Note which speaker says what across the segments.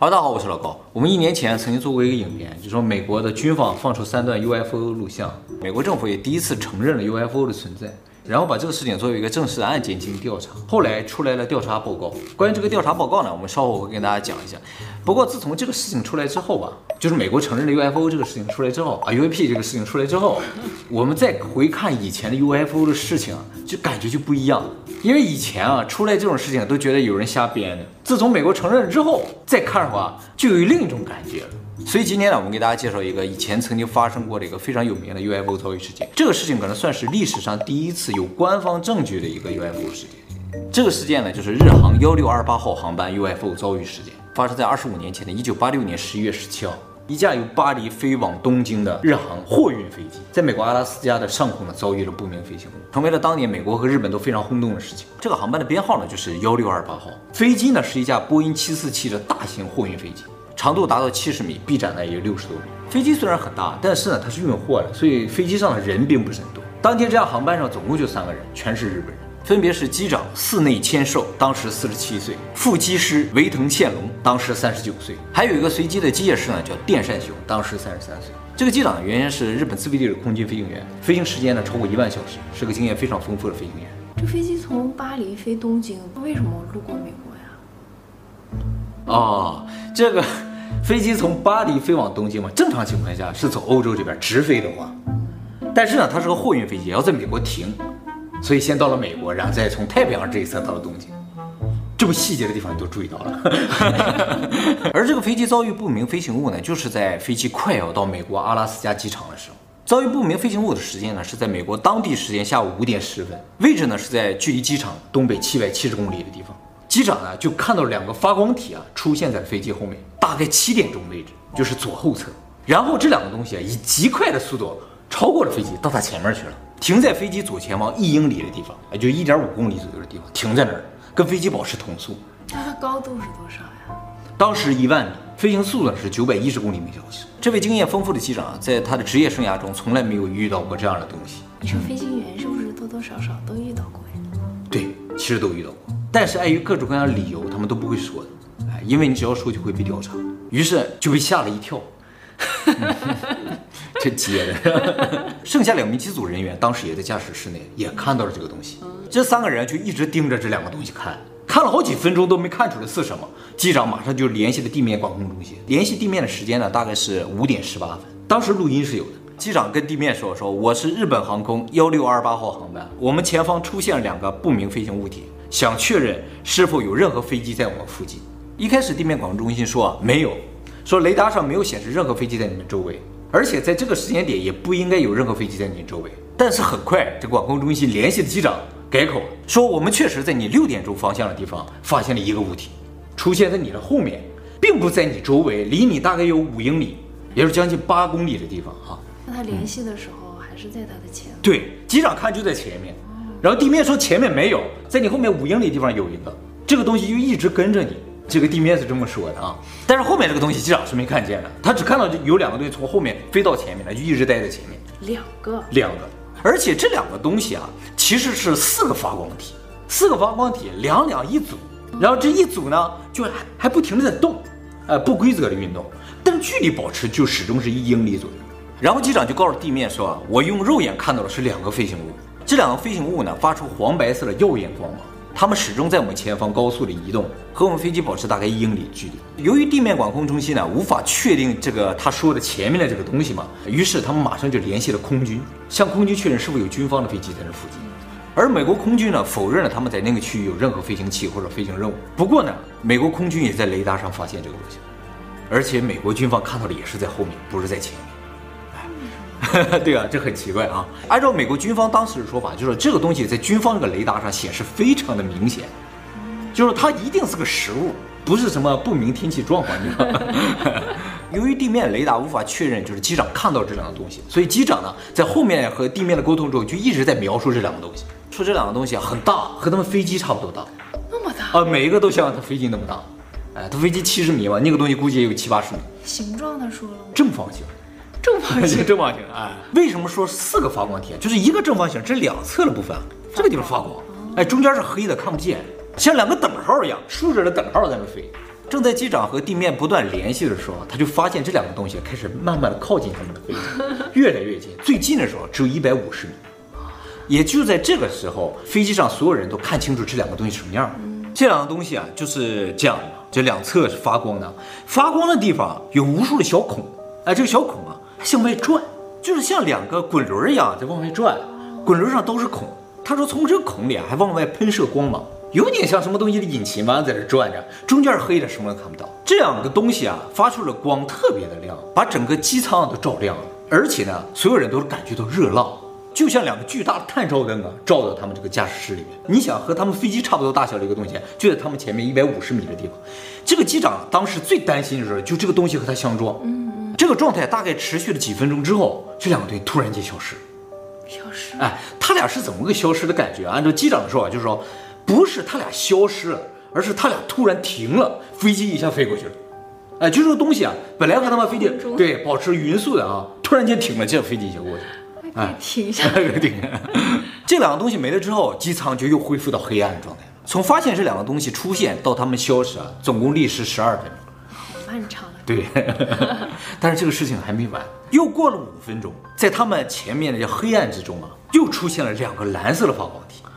Speaker 1: 哈喽，大家好，我是老高。我们一年前曾经做过一个影片，就说美国的军方放出三段 UFO 录像，美国政府也第一次承认了 UFO 的存在。然后把这个事情作为一个正式的案件进行调查，后来出来了调查报告。关于这个调查报告呢，我们稍后会跟大家讲一下。不过自从这个事情出来之后吧，就是美国承认了 UFO 这个事情出来之后啊，UAP 这个事情出来之后，我们再回看以前的 UFO 的事情，就感觉就不一样。因为以前啊出来这种事情都觉得有人瞎编的，自从美国承认了之后，再看的话就有另一种感觉了。所以今天呢，我们给大家介绍一个以前曾经发生过的一个非常有名的 UFO 遭遇事件。这个事情可能算是历史上第一次有官方证据的一个 UFO 事件。这个事件呢，就是日航幺六二八号航班 UFO 遭遇事件，发生在二十五年前的一九八六年十一月十七号，一架由巴黎飞往东京的日航货运飞机，在美国阿拉斯加的上空呢遭遇了不明飞行物，成为了当年美国和日本都非常轰动的事情。这个航班的编号呢就是幺六二八号，飞机呢是一架波音七四七的大型货运飞机。长度达到七十米，臂展呢也有六十多米。飞机虽然很大，但是呢它是运货的，所以飞机上的人并不是很多。当天这架航班上总共就三个人，全是日本人，分别是机长寺内千寿，当时四十七岁；副机师维藤宪隆，当时三十九岁；还有一个随机的机械师呢叫电善雄，当时三十三岁。这个机长原先是日本自卫队的空军飞行员，飞行时间呢超过一万小时，是个经验非常丰富的飞行员。
Speaker 2: 这飞机从巴黎飞东京，为什么路过美国呀？
Speaker 1: 哦，这个。飞机从巴黎飞往东京嘛，正常情况下是从欧洲这边直飞的话，但是呢，它是个货运飞机，也要在美国停，所以先到了美国，然后再从太平洋这一侧到了东京。这么细节的地方你都注意到了。而这个飞机遭遇不明飞行物呢，就是在飞机快要到美国阿拉斯加机场的时候，遭遇不明飞行物的时间呢是在美国当地时间下午五点十分，位置呢是在距离机场东北七百七十公里的地方。机长呢就看到两个发光体啊出现在飞机后面，大概七点钟位置，就是左后侧。然后这两个东西啊以极快的速度超过了飞机，到他前面去了，停在飞机左前方一英里的地方，也就一点五公里左右的地方，停在那儿，跟飞机保持同速。
Speaker 2: 那它高度是多少呀？
Speaker 1: 当时一万米，飞行速度是九百一十公里每小时。这位经验丰富的机长啊，在他的职业生涯中从来没有遇到过这样的东西。
Speaker 2: 你说飞行员是不是多多少少都遇到过呀？
Speaker 1: 对，其实都遇到过。但是碍于各种各样的理由，他们都不会说的，哎，因为你只要说就会被调查，于是就被吓了一跳，这接的。剩下两名机组人员当时也在驾驶室内，也看到了这个东西。这三个人就一直盯着这两个东西看，看了好几分钟都没看出来是什么。机长马上就联系了地面管控中心，联系地面的时间呢，大概是五点十八分。当时录音是有的，机长跟地面说：“说我是日本航空幺六二八号航班，我们前方出现了两个不明飞行物体。”想确认是否有任何飞机在我们附近。一开始地面管控中心说没有，说雷达上没有显示任何飞机在你们周围，而且在这个时间点也不应该有任何飞机在你周围。但是很快，这管控中心联系的机长改口说，我们确实在你六点钟方向的地方发现了一个物体，出现在你的后面，并不在你周围，离你大概有五英里，也就是将近八公里的地方哈。
Speaker 2: 那他联系的时候还是在他的前面？
Speaker 1: 对，机长看就在前面。然后地面说前面没有，在你后面五英里地方有一个，这个东西就一直跟着你。这个地面是这么说的啊，但是后面这个东西机长是没看见的，他只看到有两个东西从后面飞到前面来，就一直待在前面。
Speaker 2: 两个，
Speaker 1: 两个，而且这两个东西啊，其实是四个发光体，四个发光体两两一组，然后这一组呢就还还不停的在动，呃，不规则的运动，但是距离保持就始终是一英里左右。然后机长就告诉地面说，我用肉眼看到的是两个飞行物。这两个飞行物呢，发出黄白色的耀眼光芒，他们始终在我们前方高速的移动，和我们飞机保持大概一英里距离。由于地面管控中心呢无法确定这个他说的前面的这个东西嘛，于是他们马上就联系了空军，向空军确认是否有军方的飞机在那附近。而美国空军呢否认了他们在那个区域有任何飞行器或者飞行任务。不过呢，美国空军也在雷达上发现这个东西，而且美国军方看到的也是在后面，不是在前面。对啊，这很奇怪啊！按照美国军方当时的说法，就是这个东西在军方这个雷达上显示非常的明显，就是它一定是个实物，不是什么不明天气状况，你知道吗？由于地面雷达无法确认，就是机长看到这两个东西，所以机长呢在后面和地面的沟通中就一直在描述这两个东西，说这两个东西很大，和他们飞机差不多大，
Speaker 2: 那么大
Speaker 1: 啊，每一个都像他飞机那么大，哎，他飞机七十米嘛，那个东西估计也有七八十米。
Speaker 2: 形状他说了吗？
Speaker 1: 正方形。
Speaker 2: 正方形，
Speaker 1: 正方形啊！为什么说四个发光体？就是一个正方形，这两侧的部分，这个地方发光，哎，中间是黑的，看不见，像两个等号一样，竖着的等号在那飞，正在机长和地面不断联系的时候，他就发现这两个东西开始慢慢的靠近他们的飞机，越来越近。最近的时候只有一百五十米。也就在这个时候，飞机上所有人都看清楚这两个东西什么样。这两个东西啊，就是这样的，这两侧是发光的，发光的地方有无数的小孔，哎，这个小孔啊向外转，就是像两个滚轮一样在往外转，滚轮上都是孔。他说从这个孔里啊还往外喷射光芒，有点像什么东西的引擎吧，在这转着，中间黑的，什么都看不到。这两个东西啊发出了光特别的亮，把整个机舱都照亮了，而且呢，所有人都是感觉到热浪。就像两个巨大的探照灯啊，照到他们这个驾驶室里面。你想和他们飞机差不多大小的一个东西，就在他们前面一百五十米的地方。这个机长当时最担心的是，就这个东西和他相撞。这个状态大概持续了几分钟之后，这两个队突然间消失。
Speaker 2: 消失。
Speaker 1: 哎，他俩是怎么个消失的感觉？按照机长的说法，就是说，不是他俩消失了，而是他俩突然停了，飞机一下飞过去了。哎，就这个东西啊，本来和他们飞机对保持匀速的啊，突然间停了，这个飞机一下过去了。
Speaker 2: 哎，停下来，
Speaker 1: 停下来。这两个东西没了之后，机舱就又恢复到黑暗的状态了。从发现这两个东西出现到他们消失啊，总共历时十二分钟，
Speaker 2: 好漫长啊。
Speaker 1: 对，但是这个事情还没完，又过了五分钟，在他们前面的这黑暗之中啊，又出现了两个蓝色的发光体。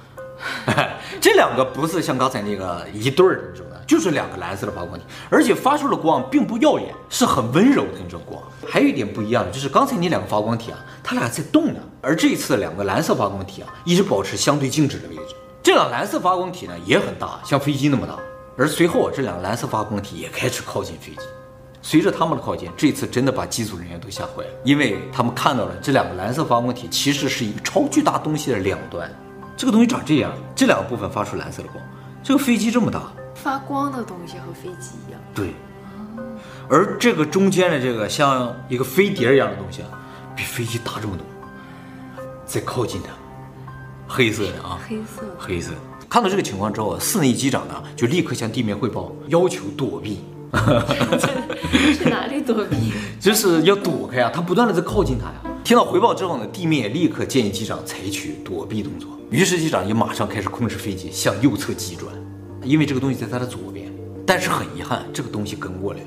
Speaker 1: 这两个不是像刚才那个一对儿的那种的，就是两个蓝色的发光体，而且发出的光并不耀眼，是很温柔的那种光。还有一点不一样的就是刚才那两个发光体啊，它俩在动呢，而这一次两个蓝色发光体啊，一直保持相对静止的位置。这两个蓝色发光体呢也很大，像飞机那么大。而随后这两个蓝色发光体也开始靠近飞机。随着他们的靠近，这次真的把机组人员都吓坏了，因为他们看到了这两个蓝色发光体其实是一个超巨大东西的两端。这个东西长这样，这两个部分发出蓝色的光。这个飞机这么大，
Speaker 2: 发光的东西和飞机一样。
Speaker 1: 对，而这个中间的这个像一个飞碟一样的东西啊，比飞机大这么多。再靠近它，黑色的啊，
Speaker 2: 黑色，
Speaker 1: 黑色。看到这个情况之后，室内机长呢就立刻向地面汇报，要求躲避。
Speaker 2: 去哪里躲避？
Speaker 1: 就是要躲开啊！他不断的在靠近他呀。听到回报之后呢，地面也立刻建议机长采取躲避动作。于是机长也马上开始控制飞机向右侧急转，因为这个东西在他的左边。但是很遗憾，这个东西跟过来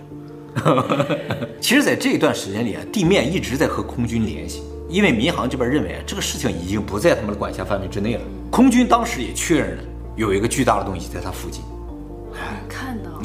Speaker 1: 了。其实，在这一段时间里啊，地面一直在和空军联系，因为民航这边认为这个事情已经不在他们的管辖范围之内了。空军当时也确认了有一个巨大的东西在他附近，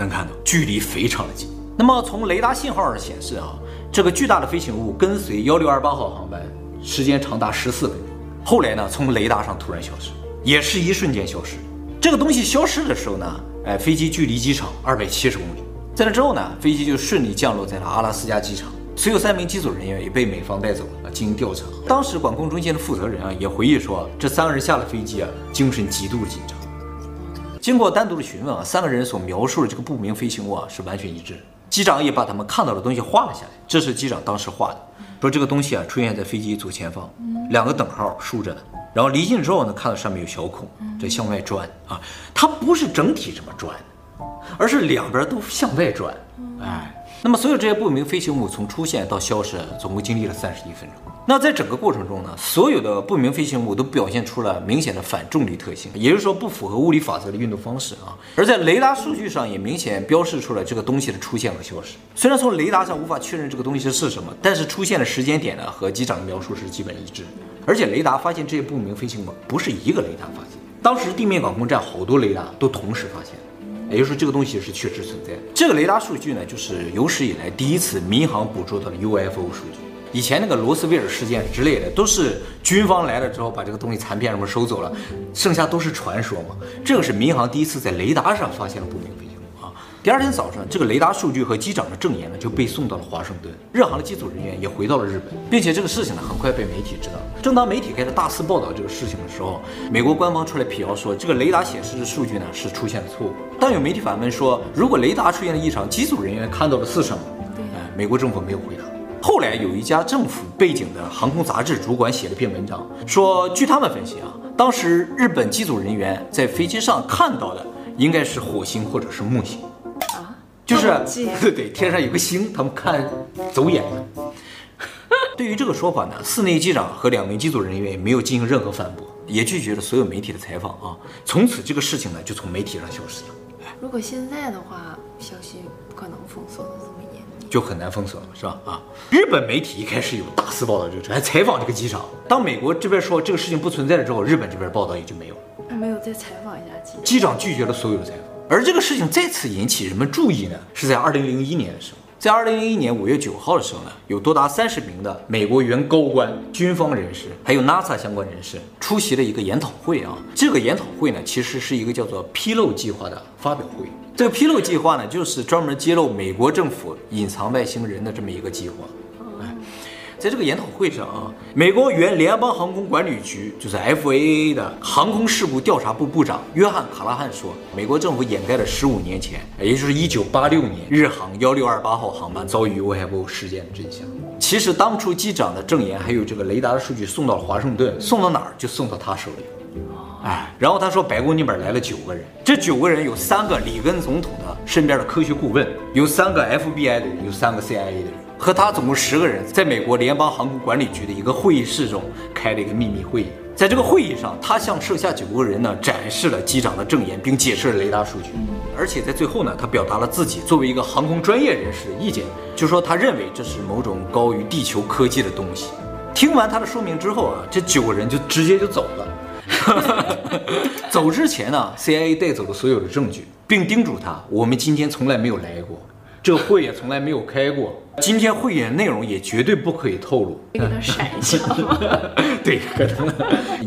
Speaker 2: 能看到，
Speaker 1: 距离非常的近。那么从雷达信号上显示啊，这个巨大的飞行物跟随幺六二八号航班时间长达十四分钟。后来呢，从雷达上突然消失，也是一瞬间消失。这个东西消失的时候呢，哎，飞机距离机场二百七十公里。在那之后呢，飞机就顺利降落在了阿拉斯加机场。随后三名机组人员也被美方带走了进行调查。当时管控中心的负责人啊也回忆说，这三个人下了飞机啊，精神极度紧张。经过单独的询问啊，三个人所描述的这个不明飞行物啊是完全一致。机长也把他们看到的东西画了下来，这是机长当时画的。说这个东西啊出现在飞机左前方，两个等号竖着的，然后离近之后呢，看到上面有小孔在向外转啊，它不是整体这么转，而是两边都向外转，哎。那么所有这些不明飞行物从出现到消失，总共经历了三十一分钟。那在整个过程中呢，所有的不明飞行物都表现出了明显的反重力特性，也就是说不符合物理法则的运动方式啊。而在雷达数据上也明显标示出了这个东西的出现和消失。虽然从雷达上无法确认这个东西是什么，但是出现的时间点呢和机长的描述是基本一致。而且雷达发现这些不明飞行物不是一个雷达发现，当时地面管控站好多雷达都同时发现。也就是说，这个东西是确实存在。这个雷达数据呢，就是有史以来第一次民航捕捉到的 UFO 数据。以前那个罗斯威尔事件之类的，都是军方来了之后把这个东西残片什么收走了，剩下都是传说嘛。这个是民航第一次在雷达上发现了不明飞行。第二天早上，这个雷达数据和机长的证言呢就被送到了华盛顿，日航的机组人员也回到了日本，并且这个事情呢很快被媒体知道。正当媒体开始大肆报道这个事情的时候，美国官方出来辟谣说，这个雷达显示的数据呢是出现了错误。当有媒体反问说，如果雷达出现了异常，机组人员看到的是什么？对，哎，美国政府没有回答。后来有一家政府背景的航空杂志主管写了篇文章，说据他们分析啊，当时日本机组人员在飞机上看到的应该是火星或者是木星，就是对 对，天上有个星，他们看走眼了。对于这个说法呢，寺内机长和两名机组人员也没有进行任何反驳，也拒绝了所有媒体的采访啊。从此这个事情呢就从媒体上消失了。
Speaker 2: 如果现在的话，消息不可能封锁的这么严密，
Speaker 1: 就很难封锁了，是吧？啊，日本媒体一开始有大肆报道这个事，还采访这个机长。当美国这边说这个事情不存在了之后，日本这边报道也就没有了。
Speaker 2: 还没有再采访一下机长。
Speaker 1: 机长拒绝了所有的采访。而这个事情再次引起人们注意呢，是在二零零一年的时候。在二零零一年五月九号的时候呢，有多达三十名的美国原高官、军方人士，还有 NASA 相关人士出席了一个研讨会啊。这个研讨会呢，其实是一个叫做“披露计划”的发表会。这个披露计划呢，就是专门揭露美国政府隐藏外星人的这么一个计划。在这个研讨会上啊，美国原联邦航空管理局就是 FAA 的航空事故调查部部长约翰·卡拉汉说，美国政府掩盖了十五年前，也就是一九八六年日航幺六二八号航班遭遇 UFO 事件的真相。其实当初机长的证言还有这个雷达的数据送到了华盛顿，送到哪儿就送到他手里。哎，然后他说白宫那边来了九个人，这九个人有三个里根总统的身边的科学顾问，有三个 FBI 的人，有三个 CIA 的人。和他总共十个人，在美国联邦航空管理局的一个会议室中开了一个秘密会议。在这个会议上，他向剩下九个人呢展示了机长的证言，并解释了雷达数据。而且在最后呢，他表达了自己作为一个航空专业人士的意见，就说他认为这是某种高于地球科技的东西。听完他的说明之后啊，这九个人就直接就走了。走之前呢，CIA 带走了所有的证据，并叮嘱他：我们今天从来没有来过。这个会也从来没有开过，今天会议的内容也绝对不可以透露。
Speaker 2: 给他闪一下，
Speaker 1: 对，可能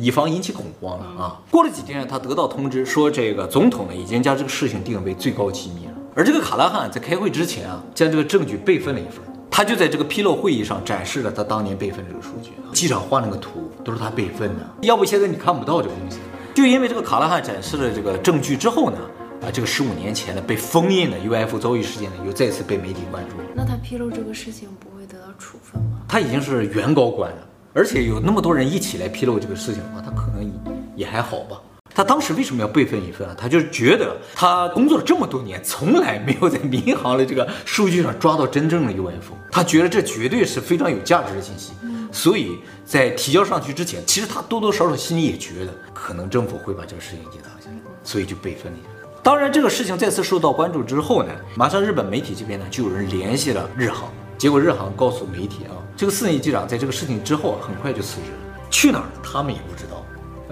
Speaker 1: 以防引起恐慌了啊。过了几天，他得到通知说，这个总统呢已经将这个事情定为最高机密了。而这个卡拉汉在开会之前啊，将这个证据备份了一份，他就在这个披露会议上展示了他当年备份这个数据。机长画那个图都是他备份的，要不现在你看不到这个东西。就因为这个卡拉汉展示了这个证据之后呢。啊，这个十五年前的被封印的 UFO 遭遇事件呢，又再次被媒体关注。
Speaker 2: 那他披露这个事情不会得到处分吗？
Speaker 1: 他已经是原高官了，而且有那么多人一起来披露这个事情的话，他可能也还好吧。他当时为什么要备份一份啊？他就是觉得他工作了这么多年，从来没有在民航的这个数据上抓到真正的 UFO，他觉得这绝对是非常有价值的信息。所以在提交上去之前，其实他多多少少心里也觉得，可能政府会把这个事情隐藏下来，所以就备份了一份。当然，这个事情再次受到关注之后呢，马上日本媒体这边呢就有人联系了日航，结果日航告诉媒体啊，这个四年级机长在这个事情之后啊，很快就辞职了，去哪儿他们也不知道。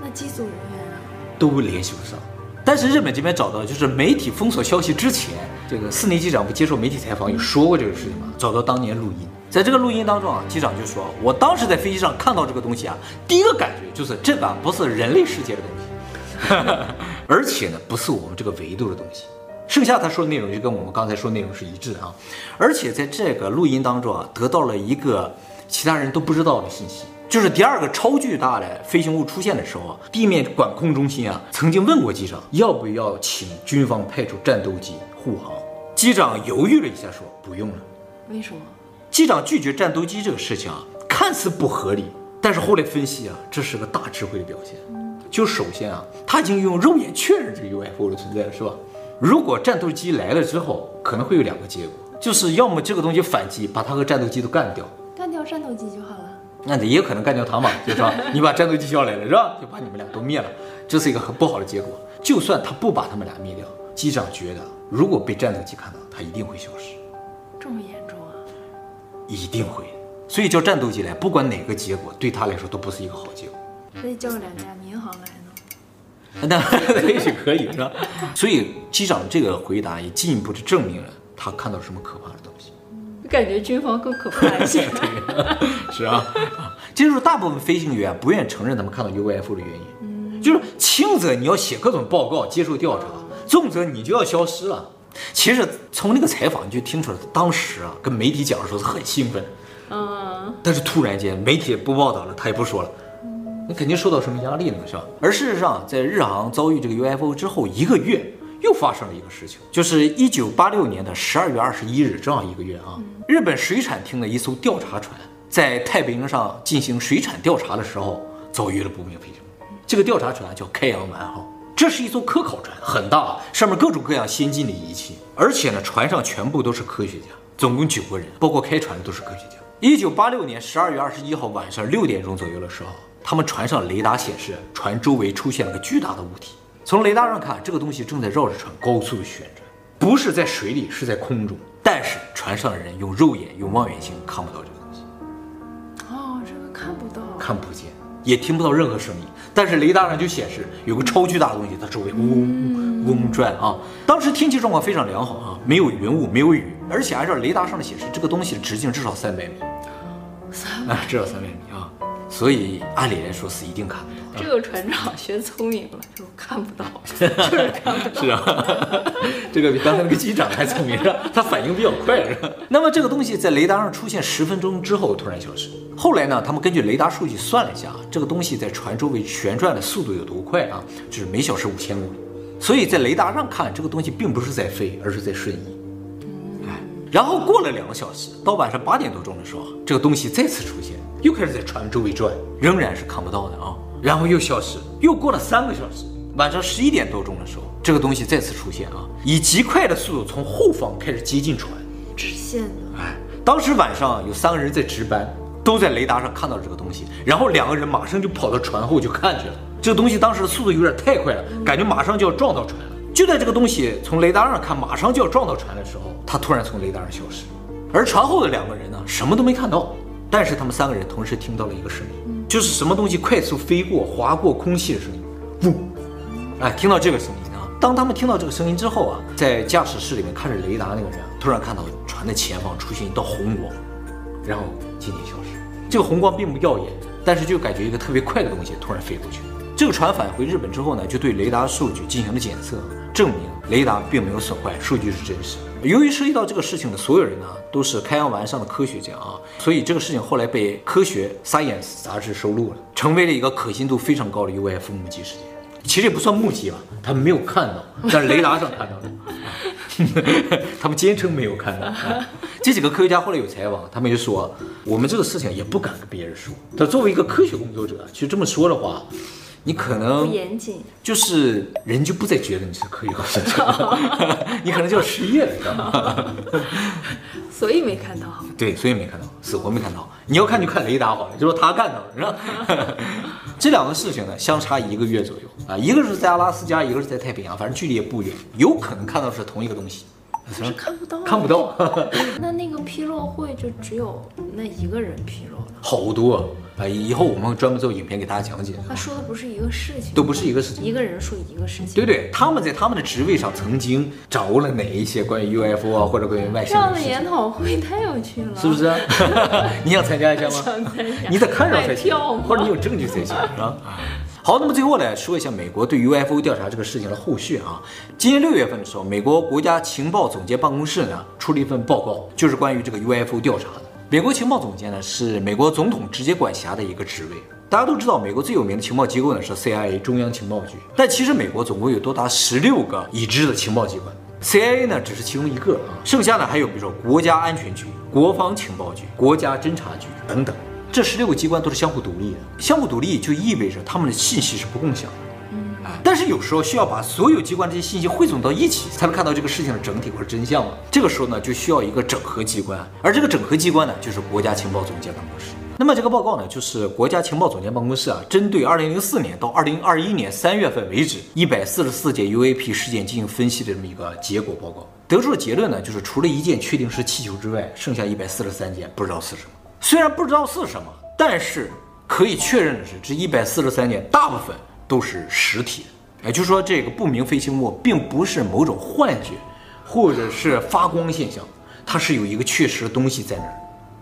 Speaker 2: 那机组人员啊，
Speaker 1: 都联系不上。但是日本这边找到，就是媒体封锁消息之前，这个四年级机长不接受媒体采访，有说过这个事情吗？找到当年录音，在这个录音当中啊，机长就说：“我当时在飞机上看到这个东西啊，第一个感觉就是这个不是人类世界的东西。” 而且呢，不是我们这个维度的东西。剩下他说的内容就跟我们刚才说的内容是一致的啊。而且在这个录音当中啊，得到了一个其他人都不知道的信息，就是第二个超巨大的飞行物出现的时候啊，地面管控中心啊曾经问过机长要不要请军方派出战斗机护航。机长犹豫了一下说不用了。
Speaker 2: 为什么？
Speaker 1: 机长拒绝战斗机这个事情啊，看似不合理，但是后来分析啊，这是个大智慧的表现。就首先啊，他已经用肉眼确认这个 UFO 的存在了，是吧？如果战斗机来了之后，可能会有两个结果，就是要么这个东西反击，把它和战斗机都干掉，
Speaker 2: 干掉战斗机就好了。
Speaker 1: 那也有可能干掉他嘛，就是说你把战斗机叫来了，是吧？就把你们俩都灭了，这是一个很不好的结果。就算他不把他们俩灭掉，机长觉得如果被战斗机看到，他一定会消失。
Speaker 2: 这么严重啊？
Speaker 1: 一定会。所以叫战斗机来，不管哪个结果，对他来说都不是一个好结果。
Speaker 2: 可以叫两家民航来呢？
Speaker 1: 那也许可以是吧？所以机长这个回答也进一步的证明了他看到什么可怕的东西。
Speaker 2: 感觉军方更可怕一些。
Speaker 1: 对，是啊，这就是大部分飞行员不愿意承认他们看到 UFO 的原因。嗯，就是轻则你要写各种报告接受调查，重则你就要消失了。其实从那个采访你就听出来，当时啊跟媒体讲的时候是很兴奋。嗯，但是突然间媒体不报道了，他也不说了。你肯定受到什么压力了，是吧？而事实上，在日航遭遇这个 UFO 之后一个月，又发生了一个事情，就是一九八六年的十二月二十一日，正好一个月啊。日本水产厅的一艘调查船在太平洋上进行水产调查的时候，遭遇了不明飞行物。这个调查船叫开阳丸号，这是一艘科考船，很大，上面各种各样先进的仪器，而且呢，船上全部都是科学家，总共九个人，包括开船的都是科学家。一九八六年十二月二十一号晚上六点钟左右的时候。他们船上雷达显示，船周围出现了个巨大的物体，从雷达上看，这个东西正在绕着船高速旋转，不是在水里，是在空中。但是船上的人用肉眼、用望远镜看不到这个东西。
Speaker 2: 哦，这个看不到，
Speaker 1: 看不见，也听不到任何声音。但是雷达上就显示有个超巨大的东西，它周围嗡嗡转啊。当时天气状况非常良好啊，没有云雾，没有雨，而且按照雷达上的显示，这个东西的直径至少三百米。
Speaker 2: 三百，
Speaker 1: 至少三百米啊。所以按理来说是一定看不到。
Speaker 2: 这个船长学聪明了，就看不到，就是看不到。
Speaker 1: 是啊，这个比刚才那个机长还聪明，是吧？他反应比较快，是吧？那么这个东西在雷达上出现十分钟之后突然消失。后来呢，他们根据雷达数据算了一下，这个东西在船周围旋转的速度有多快啊？就是每小时五千公里。所以在雷达上看，这个东西并不是在飞，而是在瞬移。哎，然后过了两个小时，到晚上八点多钟的时候，这个东西再次出现，又开始在船周围转，仍然是看不到的啊。然后又消失，又过了三个小时，晚上十一点多钟的时候，这个东西再次出现啊，以极快的速度从后方开始接近船，
Speaker 2: 直线的。
Speaker 1: 哎，当时晚上有三个人在值班，都在雷达上看到了这个东西，然后两个人马上就跑到船后就看去了。这个东西当时的速度有点太快了，感觉马上就要撞到船了。就在这个东西从雷达上看马上就要撞到船的时候，它突然从雷达上消失，而船后的两个人呢，什么都没看到，但是他们三个人同时听到了一个声音。就是什么东西快速飞过、划过空气的声音，呜！哎，听到这个声音啊！当他们听到这个声音之后啊，在驾驶室里面看着雷达那个人，突然看到船的前方出现一道红光，然后渐渐消失。这个红光并不耀眼，但是就感觉一个特别快的东西突然飞过去。这个船返回日本之后呢，就对雷达数据进行了检测，证明雷达并没有损坏，数据是真实。由于涉及到这个事情的所有人呢，都是开阳丸上的科学家啊，所以这个事情后来被《科学 Science》杂志收录了，成为了一个可信度非常高的 UFO 目击事件。其实也不算目击吧，他们没有看到，但是雷达上看到了。他们坚称没有看到。这几个科学家后来有采访，他们就说，我们这个事情也不敢跟别人说。但作为一个科学工作者，其实这么说的话。你可能
Speaker 2: 不严谨，
Speaker 1: 就是人就不再觉得你是科学工作者，你可能就要失业了，知道吗？
Speaker 2: 所以没看到。
Speaker 1: 对，所以没看到，死活没看到。你要看就看雷达好了，就说他看到了，是吧？这两个事情呢，相差一个月左右啊，一个是在阿拉斯加，一个是在太平洋，反正距离也不远，有可能看到是同一个东西。
Speaker 2: 是看不到，
Speaker 1: 看不到。
Speaker 2: 那那个披露会就只有那一个人披露了，
Speaker 1: 好多啊！以后我们会专门做影片给大家讲解。
Speaker 2: 他说的不是一个事情，
Speaker 1: 都不是一个事情，
Speaker 2: 一个人说一个事情。
Speaker 1: 对对，他们在他们的职位上曾经掌握了哪一些关于 UFO 啊或者关于外星人的
Speaker 2: 这样的研讨会太有趣了，
Speaker 1: 是不是？你想参加一下吗？
Speaker 2: 想参加。
Speaker 1: 你得看着才行，或者你有证据才行，是吧？好，那么最后来说一下美国对 UFO 调查这个事情的后续啊。今年六月份的时候，美国国家情报总监办公室呢出了一份报告，就是关于这个 UFO 调查的。美国情报总监呢是美国总统直接管辖的一个职位。大家都知道，美国最有名的情报机构呢是 CIA 中央情报局，但其实美国总共有多达十六个已知的情报机关，CIA 呢只是其中一个啊，剩下呢还有比如说国家安全局、国防情报局、国家侦察局等等。这十六个机关都是相互独立的，相互独立就意味着他们的信息是不共享的。嗯，但是有时候需要把所有机关这些信息汇总到一起，才能看到这个事情的整体或者真相嘛。这个时候呢，就需要一个整合机关，而这个整合机关呢，就是国家情报总监办公室。那么这个报告呢，就是国家情报总监办公室啊，针对二零零四年到二零二一年三月份为止一百四十四件 UAP 事件进行分析的这么一个结果报告，得出的结论呢，就是除了一件确定是气球之外，剩下一百四十三件不知道是什么。虽然不知道是什么，但是可以确认的是，这一百四十三件大部分都是实体。也就是说，这个不明飞行物并不是某种幻觉，或者是发光现象，它是有一个确实的东西在那儿。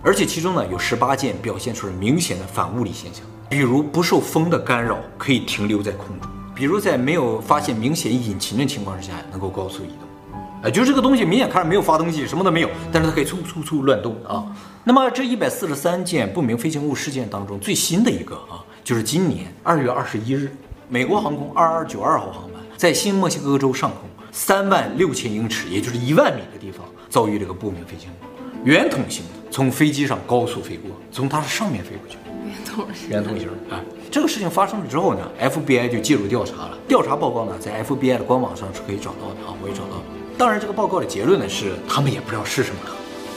Speaker 1: 而且其中呢，有十八件表现出了明显的反物理现象，比如不受风的干扰，可以停留在空中；比如在没有发现明显引擎的情况之下，能够高速移动。哎，就是这个东西明显看着没有发动机，什么都没有，但是它可以嗖嗖嗖乱动啊。那么这一百四十三件不明飞行物事件当中，最新的一个啊，就是今年二月二十一日，美国航空二二九二号航班在新墨西哥州上空三万六千英尺，也就是一万米的地方遭遇这个不明飞行物，圆筒形的，从飞机上高速飞过，从它的上面飞过去。
Speaker 2: 圆筒形，
Speaker 1: 圆筒形啊。这个事情发生了之后呢，FBI 就介入调查了。调查报告呢，在 FBI 的官网上是可以找到的啊，我也找到了。当然，这个报告的结论呢是，他们也不知道是什么。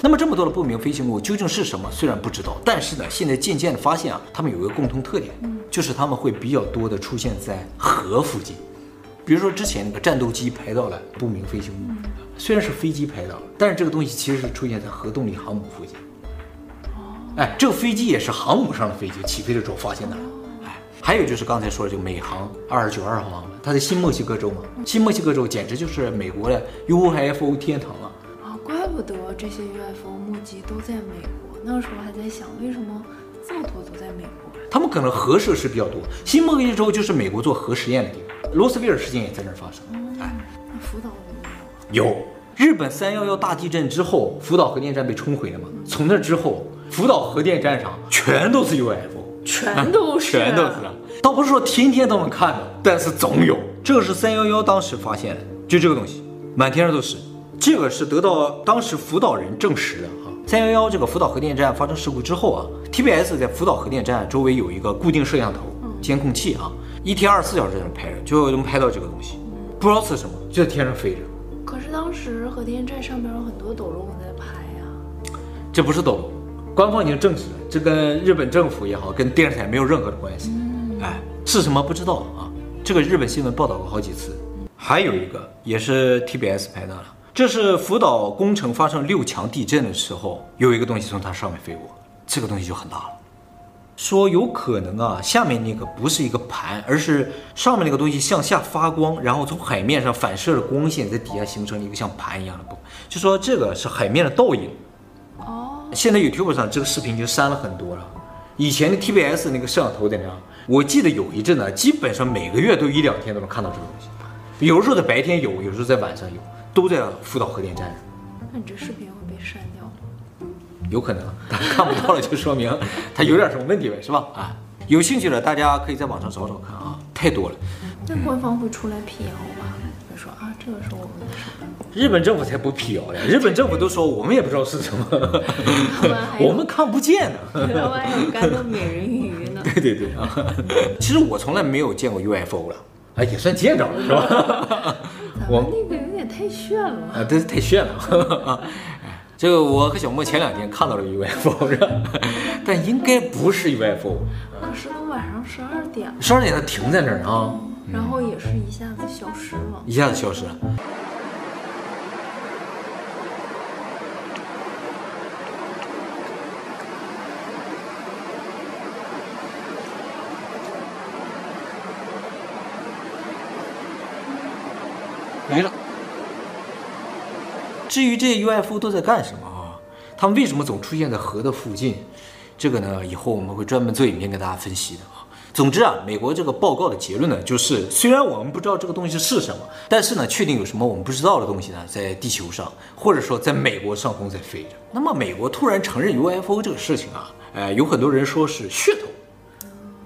Speaker 1: 那么这么多的不明飞行物究竟是什么？虽然不知道，但是呢，现在渐渐的发现啊，它们有一个共同特点，就是它们会比较多的出现在河附近，比如说之前那个战斗机拍到了不明飞行物，虽然是飞机拍到了，但是这个东西其实是出现在核动力航母附近。哎，这个飞机也是航母上的飞机，起飞的时候发现的。哎，还有就是刚才说的这个美航二二九二号航母，它在新墨西哥州嘛，新墨西哥州简直就是美国的 UFO 天堂啊！
Speaker 2: 啊，怪不得这些 UFO 目击都在美国。那个时候还在想，为什么这么多都在美国？
Speaker 1: 他们可能核设施比较多。新墨西哥州就是美国做核实验的地方，罗斯威尔事件也在那儿发生。哎，
Speaker 2: 那福岛有没有？
Speaker 1: 有。日本三幺幺大地震之后，福岛核电站被冲毁了嘛？从那之后。福岛核电站上全都是 UFO，
Speaker 2: 全都是，
Speaker 1: 全都是。倒不是说天天都能看到，但是总有。这个是三幺幺当时发现的，就这个东西，满天上都是。这个是得到当时福岛人证实的啊。三幺幺这个福岛核电站发生事故之后啊，TBS 在福岛核电站周围有一个固定摄像头、监控器啊，一天二十四小时在那拍着，就能拍到这个东西。不知道是什么，就在天上飞着。
Speaker 2: 可是当时核电站上面有很多斗龙在拍呀。
Speaker 1: 这不是斗龙。官方已经证实了，这跟日本政府也好，跟电视台没有任何的关系。哎，是什么不知道啊？这个日本新闻报道过好几次。还有一个也是 TBS 拍的了，这是福岛工程发生六强地震的时候，有一个东西从它上面飞过，这个东西就很大了。说有可能啊，下面那个不是一个盘，而是上面那个东西向下发光，然后从海面上反射的光线在底下形成了一个像盘一样的部分，就说这个是海面的倒影。哦现在 YouTube 上这个视频已经删了很多了。以前的 TBS 那个摄像头在那样，我记得有一阵呢，基本上每个月都一两天都能看到这个东西。有时候在白天有，有时候在晚上有，都在福岛核电站。
Speaker 2: 那你这视频会被删掉吗？
Speaker 1: 有可能，但看不到了就说明它有点什么问题呗，是吧？啊，有兴趣的大家可以在网上找找看啊，太多了。
Speaker 2: 那官方会出来辟谣吧？会说啊，这个是我们的？
Speaker 1: 日本政府才不辟谣呀！日本政府都说我们也不知道是什么，我们看不见呢。
Speaker 2: 还有干的美人鱼呢。
Speaker 1: 对对对啊！其实我从来没有见过 UFO 了，啊，也算见着了是吧？
Speaker 2: 我们炫了
Speaker 1: 啊，这是太炫了。这个我和小莫前两天看到了 UFO，但应该不是 UFO。
Speaker 2: 当时都晚上十二点，
Speaker 1: 十二点它停在那儿啊，
Speaker 2: 然后也是一下子消失了，
Speaker 1: 一下子消失了。没了。至于这些 UFO 都在干什么啊？他们为什么总出现在河的附近？这个呢，以后我们会专门做影片给大家分析的啊。总之啊，美国这个报告的结论呢，就是虽然我们不知道这个东西是什么，但是呢，确定有什么我们不知道的东西呢，在地球上，或者说在美国上空在飞着。那么美国突然承认 UFO 这个事情啊，呃，有很多人说是噱头。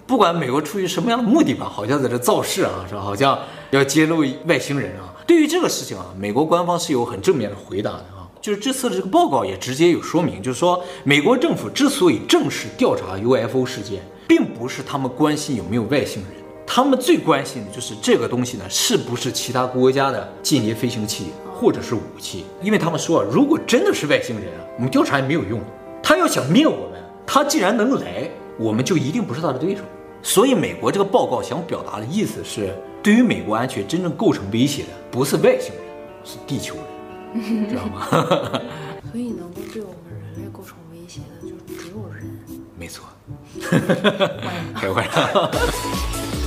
Speaker 1: 不管美国出于什么样的目的吧，好像在这造势啊，是吧？好像要揭露外星人啊。对于这个事情啊，美国官方是有很正面的回答的啊。就是这次的这个报告也直接有说明，就是说美国政府之所以正式调查 UFO 事件，并不是他们关心有没有外星人，他们最关心的就是这个东西呢，是不是其他国家的间谍飞行器或者是武器？因为他们说，如果真的是外星人啊，我们调查也没有用，他要想灭我们，他既然能来。我们就一定不是他的对手，所以美国这个报告想表达的意思是，对于美国安全真正构成威胁的不是外星人，是地球人，知道吗？
Speaker 2: 所以能够对我们人类构成威胁的就只有人，
Speaker 1: 没错，开玩笑。